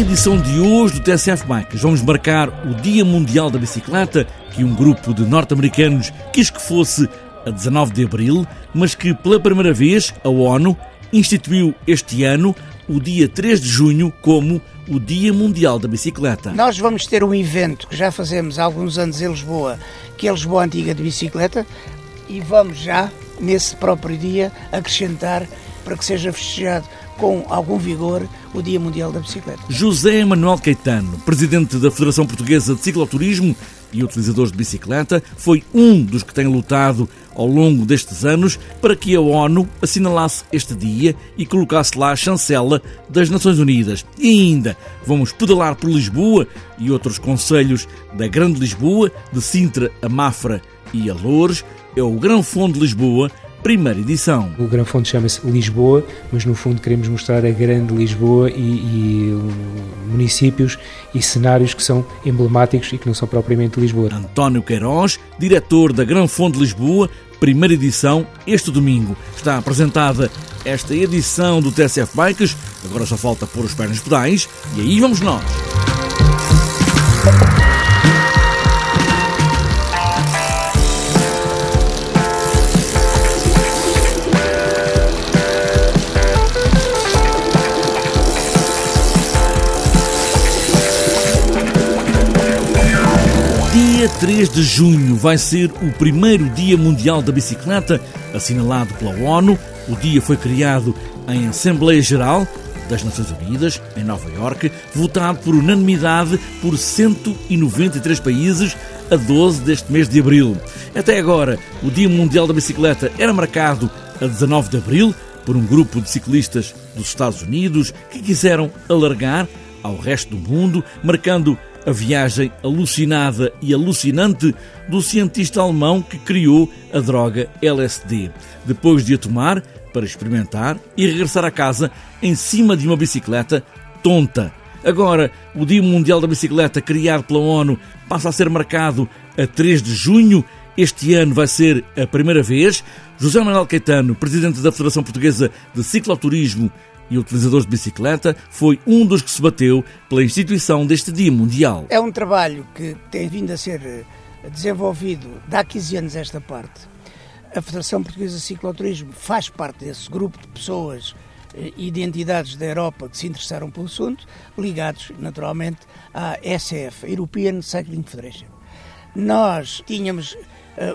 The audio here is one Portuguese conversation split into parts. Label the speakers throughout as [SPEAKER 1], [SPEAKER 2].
[SPEAKER 1] Edição de hoje do TSF Bikes vamos marcar o Dia Mundial da Bicicleta, que um grupo de norte-americanos quis que fosse a 19 de abril, mas que pela primeira vez a ONU instituiu este ano o dia 3 de junho como o Dia Mundial da Bicicleta.
[SPEAKER 2] Nós vamos ter um evento que já fazemos há alguns anos em Lisboa, que é Lisboa Antiga de Bicicleta, e vamos já, nesse próprio dia, acrescentar para que seja festejado com algum vigor o Dia Mundial da Bicicleta.
[SPEAKER 1] José Manuel Caetano, presidente da Federação Portuguesa de Cicloturismo e utilizadores de bicicleta, foi um dos que tem lutado ao longo destes anos para que a ONU assinalasse este dia e colocasse lá a chancela das Nações Unidas. E ainda vamos pedalar por Lisboa e outros conselhos da Grande Lisboa, de Sintra a Mafra e a Loures. É o Grão Fundo de Lisboa primeira edição.
[SPEAKER 3] O Grão Fundo chama-se Lisboa, mas no fundo queremos mostrar a grande Lisboa e, e, uh, municípios e cenários que são emblemáticos e que não são propriamente Lisboa.
[SPEAKER 1] António Queiroz, diretor da Fundo de Lisboa, primeira edição, este domingo. Está apresentada esta edição do TSF Bikes, agora só falta pôr os pés nos pedais, e aí vamos nós. 3 de junho vai ser o primeiro Dia Mundial da Bicicleta, assinalado pela ONU. O dia foi criado em Assembleia Geral das Nações Unidas, em Nova Iorque, votado por unanimidade por 193 países a 12 deste mês de abril. Até agora, o Dia Mundial da Bicicleta era marcado a 19 de abril por um grupo de ciclistas dos Estados Unidos que quiseram alargar ao resto do mundo, marcando a viagem alucinada e alucinante do cientista alemão que criou a droga LSD, depois de a tomar para experimentar e regressar a casa em cima de uma bicicleta tonta. Agora, o Dia Mundial da Bicicleta, criado pela ONU, passa a ser marcado a 3 de junho. Este ano vai ser a primeira vez. José Manuel Caetano, presidente da Federação Portuguesa de Cicloturismo e utilizadores de bicicleta, foi um dos que se bateu pela instituição deste Dia Mundial.
[SPEAKER 2] É um trabalho que tem vindo a ser eh, desenvolvido de há 15 anos esta parte. A Federação Portuguesa de Cicloturismo faz parte desse grupo de pessoas eh, e de entidades da Europa que se interessaram pelo assunto, ligados naturalmente à ECF, European Cycling Federation. Nós tínhamos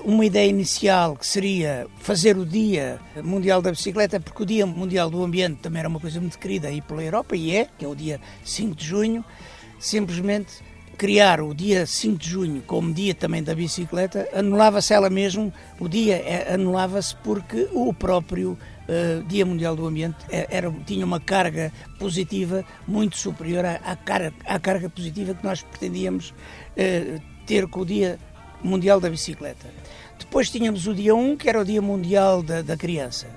[SPEAKER 2] uma ideia inicial que seria fazer o Dia Mundial da Bicicleta, porque o Dia Mundial do Ambiente também era uma coisa muito querida aí pela Europa, e é, que é o dia 5 de junho, simplesmente criar o dia 5 de junho como dia também da bicicleta, anulava-se ela mesmo, o dia eh, anulava-se porque o próprio uh, Dia Mundial do Ambiente era, tinha uma carga positiva muito superior à, à, carga, à carga positiva que nós pretendíamos uh, ter com o Dia Mundial da Bicicleta. Depois tínhamos o dia 1, que era o Dia Mundial da, da Criança.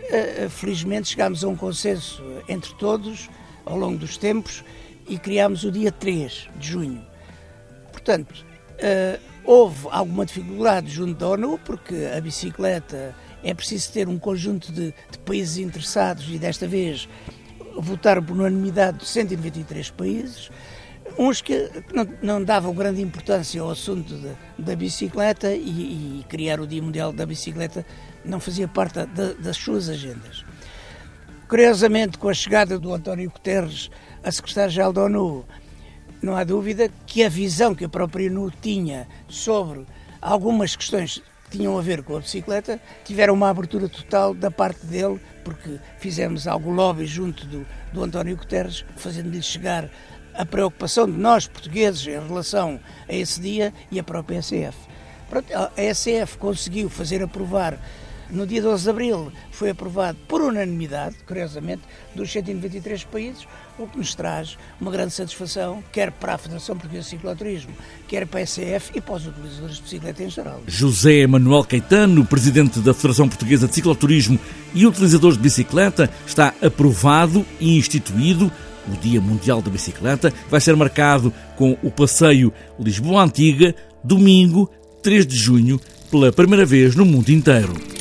[SPEAKER 2] Uh, felizmente chegámos a um consenso entre todos ao longo dos tempos e criámos o dia 3 de junho. Portanto, uh, houve alguma dificuldade junto da ONU, porque a bicicleta é preciso ter um conjunto de, de países interessados e desta vez votaram por unanimidade de 193 países uns que não, não, davam grande importância ao assunto de, da bicicleta e, e, criar o Dia Mundial da Bicicleta não fazia parte da, das suas agendas. Curiosamente, com a chegada do António Guterres a secretário-geral da ONU, não há dúvida que a visão que a própria ONU tinha sobre algumas questões que tinham a ver com a bicicleta tiveram uma abertura total da parte dele, porque fizemos algo lobby junto do, do António Guterres, fazendo-lhe chegar a preocupação de nós, portugueses, em relação a esse dia e a própria ECF. A ECF conseguiu fazer aprovar, no dia 12 de abril, foi aprovado por unanimidade, curiosamente, dos 193 países, o que nos traz uma grande satisfação, quer para a Federação Portuguesa de Cicloturismo, quer para a ECF e para os utilizadores de bicicleta em geral.
[SPEAKER 1] José Manuel Caetano, presidente da Federação Portuguesa de Cicloturismo e utilizadores de bicicleta, está aprovado e instituído o Dia Mundial da Bicicleta vai ser marcado com o passeio Lisboa Antiga, domingo, 3 de junho, pela primeira vez no mundo inteiro.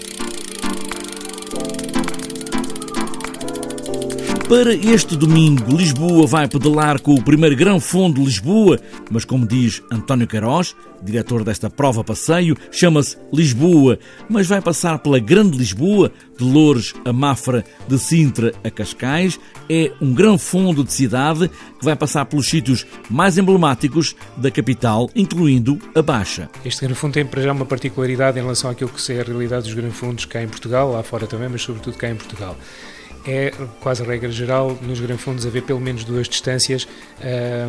[SPEAKER 1] Para este domingo, Lisboa vai pedalar com o primeiro Grão Fundo de Lisboa, mas como diz António Queiroz, diretor desta prova passeio, chama-se Lisboa, mas vai passar pela Grande Lisboa, de Loures a Mafra, de Sintra a Cascais. É um grão fundo de cidade que vai passar pelos sítios mais emblemáticos da capital, incluindo a Baixa.
[SPEAKER 3] Este grão fundo tem para já uma particularidade em relação àquilo que é a realidade dos grão fundos cá em Portugal, lá fora também, mas sobretudo cá em Portugal é quase regra geral nos granfundos haver pelo menos duas distâncias,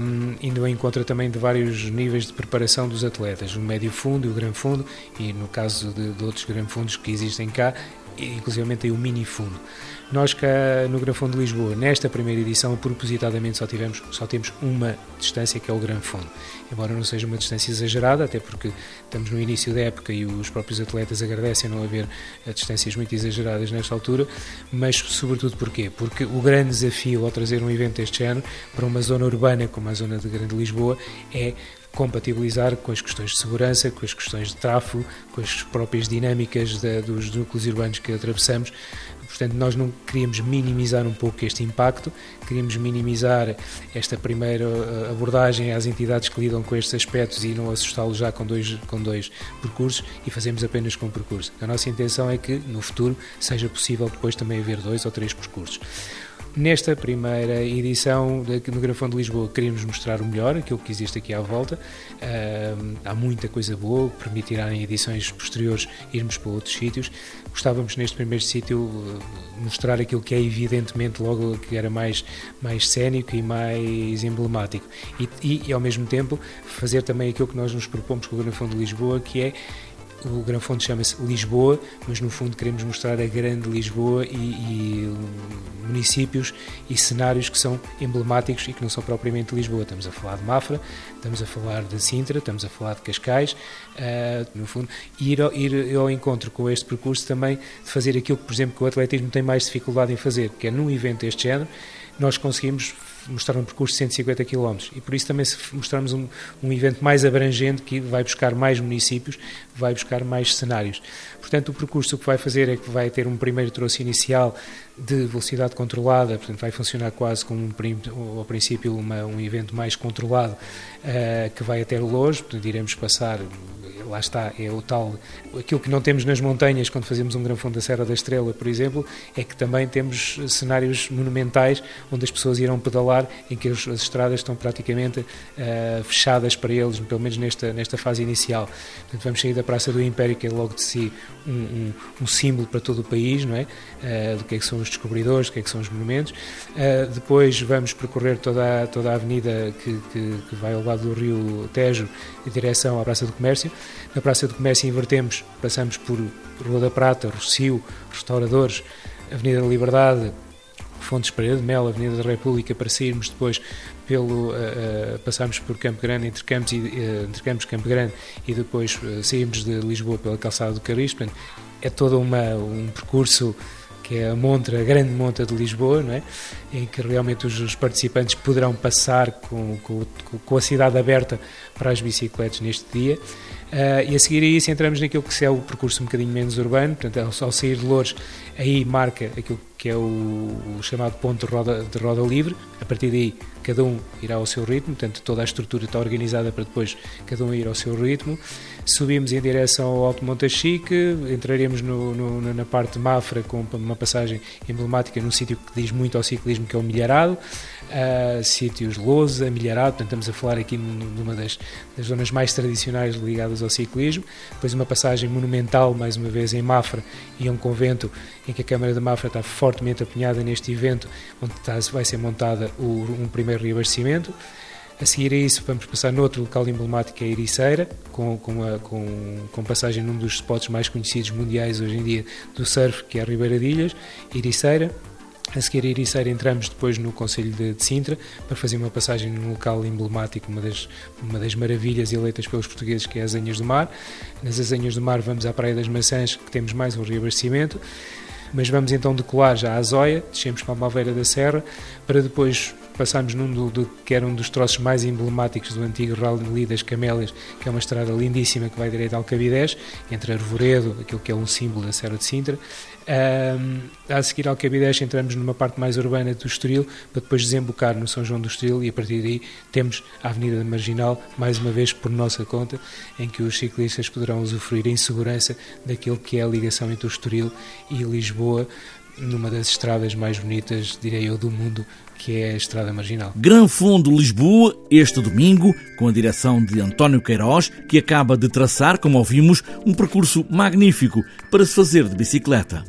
[SPEAKER 3] um, indo em encontro também de vários níveis de preparação dos atletas, o médio fundo e o grande fundo, e no caso de, de outros granfundos que existem cá, inclusive o mini fundo. Nós cá no Gran de Lisboa, nesta primeira edição, propositadamente só, tivemos, só temos uma distância que é o Gran Fundo. Embora não seja uma distância exagerada, até porque estamos no início da época e os próprios atletas agradecem não haver eh, distâncias muito exageradas nesta altura, mas sobretudo porquê? Porque o grande desafio ao trazer um evento deste género para uma zona urbana como a zona de Grande Lisboa é compatibilizar com as questões de segurança, com as questões de tráfego, com as próprias dinâmicas dos núcleos urbanos que atravessamos. Portanto, nós não queríamos minimizar um pouco este impacto, queríamos minimizar esta primeira eh, abordagem às entidades que lidam com estes aspectos e não assustá-los já com dois, com dois percursos e fazemos apenas com um percurso. A nossa intenção é que, no futuro, seja possível depois também haver dois ou três percursos. Nesta primeira edição no Grafão de Lisboa queríamos mostrar o melhor, aquilo que existe aqui à volta. Uh, há muita coisa boa, permitirá em edições posteriores irmos para outros sítios. Gostávamos neste primeiro sítio uh, mostrar aquilo que é evidentemente logo que era mais, mais cénico e mais emblemático. E, e, e ao mesmo tempo fazer também aquilo que nós nos propomos com o Grafão de Lisboa, que é o Gran Fundo chama-se Lisboa, mas no fundo queremos mostrar a grande Lisboa e, e, municípios e cenários que são emblemáticos e que não são propriamente Lisboa. Estamos a falar de Mafra, estamos a falar de Sintra, estamos a falar de Cascais, uh, no fundo, e ir ao, ir ao encontro com este percurso também de fazer aquilo que, por exemplo, que o atletismo tem mais dificuldade em fazer, que é num evento deste género, nós conseguimos mostrar um percurso de 150 km e por isso também se mostrarmos um, um evento mais abrangente que vai buscar mais municípios, vai buscar mais cenários. Portanto, o percurso que vai fazer é que vai ter um primeiro troço inicial de velocidade controlada, portanto vai funcionar quase como um, ao princípio uma, um evento mais controlado uh, que vai até Lourdes, portanto iremos passar lá está, é o tal, aquilo que não temos nas montanhas quando fazemos um Gran Fundo da Serra da Estrela, por exemplo, é que também temos cenários monumentais onde as pessoas irão pedalar, em que as, as estradas estão praticamente uh, fechadas para eles, pelo menos nesta, nesta fase inicial. Portanto, vamos sair da Praça do Império, que é logo de si um, um, um símbolo para todo o país, não é? Uh, do que é que são os descobridores, do que é que são os monumentos. Uh, depois vamos percorrer toda a, toda a avenida que, que, que vai ao lado do rio Tejo em direção à Praça do Comércio. Na Praça do Comércio invertemos, passamos por Rua da Prata, Rocio, Restauradores, Avenida da Liberdade, Fontes Pereira de Mel, Avenida da República, para sairmos depois pelo, uh, uh, passarmos por Campo Grande, entre Campos, e, uh, entre Campos Campo Grande e depois saímos de Lisboa pela calçada do Carris, é todo uma, um percurso que é a montra, a grande montra de Lisboa, não é? em que realmente os, os participantes poderão passar com, com, com, a cidade aberta para as bicicletas neste dia. Uh, e a seguir a isso entramos naquilo que é o percurso um bocadinho menos urbano, portanto, ao, ao sair de Louros, aí marca aquilo que é o, o chamado ponto de roda, de roda livre. A partir daí, cada um irá ao seu ritmo, portanto, toda a estrutura está organizada para depois cada um ir ao seu ritmo. Subimos em direção ao Alto Montachique, entraremos no, no, na parte de Mafra com uma passagem emblemática num sítio que diz muito ao ciclismo, que é o Milharado uh, sítios Lousa, Milharado, portanto estamos a falar aqui numa das, das, zonas mais tradicionais ligadas ao ciclismo, depois uma passagem monumental, mais uma vez, em Mafra, e um convento em que a Câmara de Mafra está fortemente apinhada neste evento, onde está, vai ser montada o, um primeiro reabastecimento. A seguir a isso, vamos passar noutro local emblemático, que é a Ericeira, com, com, a, com, com, passagem num dos spots mais conhecidos mundiais hoje em dia do surf, que é a Ribeira de Ilhas, Ericeira. A seguir a Ericeira entramos depois no Conselho de, de, Sintra para fazer uma passagem num local emblemático, uma das, uma das maravilhas eleitas pelos portugueses que é as Anhas do Mar. Nas Azanhas do Mar vamos à Praia das Maçãs que temos mais um reabastecimento. mas vamos então decolar já à Zóia, descemos para a Malveira da Serra, para depois passámos num do, do, que era um dos troços mais emblemáticos do antigo Rally das Camélias, que é uma estrada lindíssima que vai direito ao Cabidés, entre Arvoredo, aquilo que é um símbolo da Serra de Sintra. Um, a seguir ao Cabidés entramos numa parte mais urbana do Estoril, para depois desembocar no São João do Estoril e a partir daí temos a Avenida Marginal, mais uma vez por nossa conta, em que os ciclistas poderão usufruir em segurança daquilo que é a ligação entre o Estoril e Lisboa, numa das estradas mais bonitas, direi eu, do mundo, que é a Estrada Marginal.
[SPEAKER 1] Gran Fundo Lisboa, este domingo, com a direção de António Queiroz, que acaba de traçar, como ouvimos, um percurso magnífico para se fazer de bicicleta.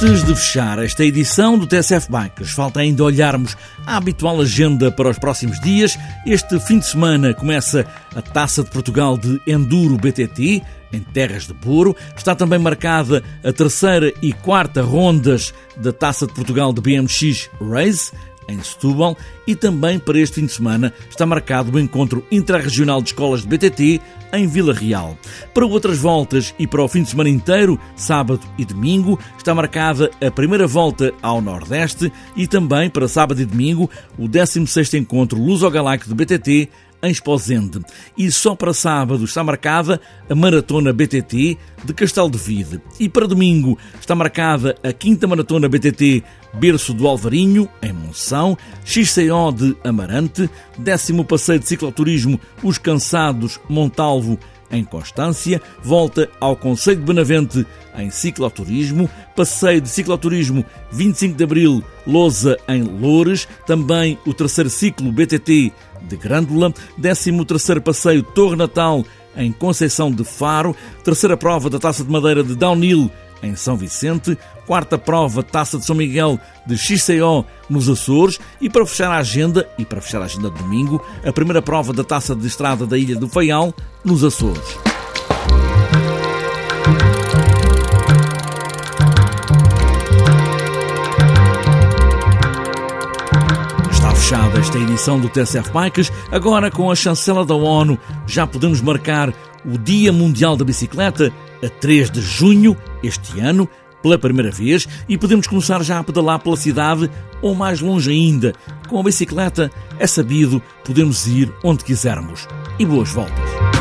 [SPEAKER 1] Antes de fechar esta edição do TSF Bikes, falta ainda olharmos a habitual agenda para os próximos dias. Este fim de semana começa a Taça de Portugal de Enduro BTT, em Terras de Buro. Está também marcada a terceira e quarta rondas da Taça de Portugal de BMX Race, em Setúbal, e também para este fim de semana está marcado o encontro intrarregional de escolas de BTT em Vila Real. Para outras voltas e para o fim de semana inteiro, sábado e domingo, está marcada a primeira volta ao Nordeste e também para sábado e domingo o 16º encontro Luso-Galáctico de BTT em Esposende. E só para sábado está marcada a Maratona BTT de Castelo de Vide. E para domingo está marcada a quinta Maratona BTT Berço do Alvarinho, em Monção, XCO de Amarante, décimo passeio de cicloturismo Os Cansados, Montalvo, em Constância, volta ao Conselho de Benavente em cicloturismo, passeio de cicloturismo 25 de Abril, Lousa em Loures, também o terceiro ciclo BTT de Grândola, 13 terceiro passeio Torre Natal em Conceição de Faro, terceira prova da Taça de Madeira de Downhill em São Vicente, quarta prova Taça de São Miguel de XCO nos Açores e para fechar a agenda, e para fechar a agenda de domingo, a primeira prova da Taça de Estrada da Ilha do Faial nos Açores. Fechada esta edição do TSF Bikes, agora com a chancela da ONU já podemos marcar o Dia Mundial da Bicicleta a 3 de junho este ano, pela primeira vez, e podemos começar já a pedalar pela cidade ou mais longe ainda. Com a bicicleta, é sabido, podemos ir onde quisermos. E boas voltas!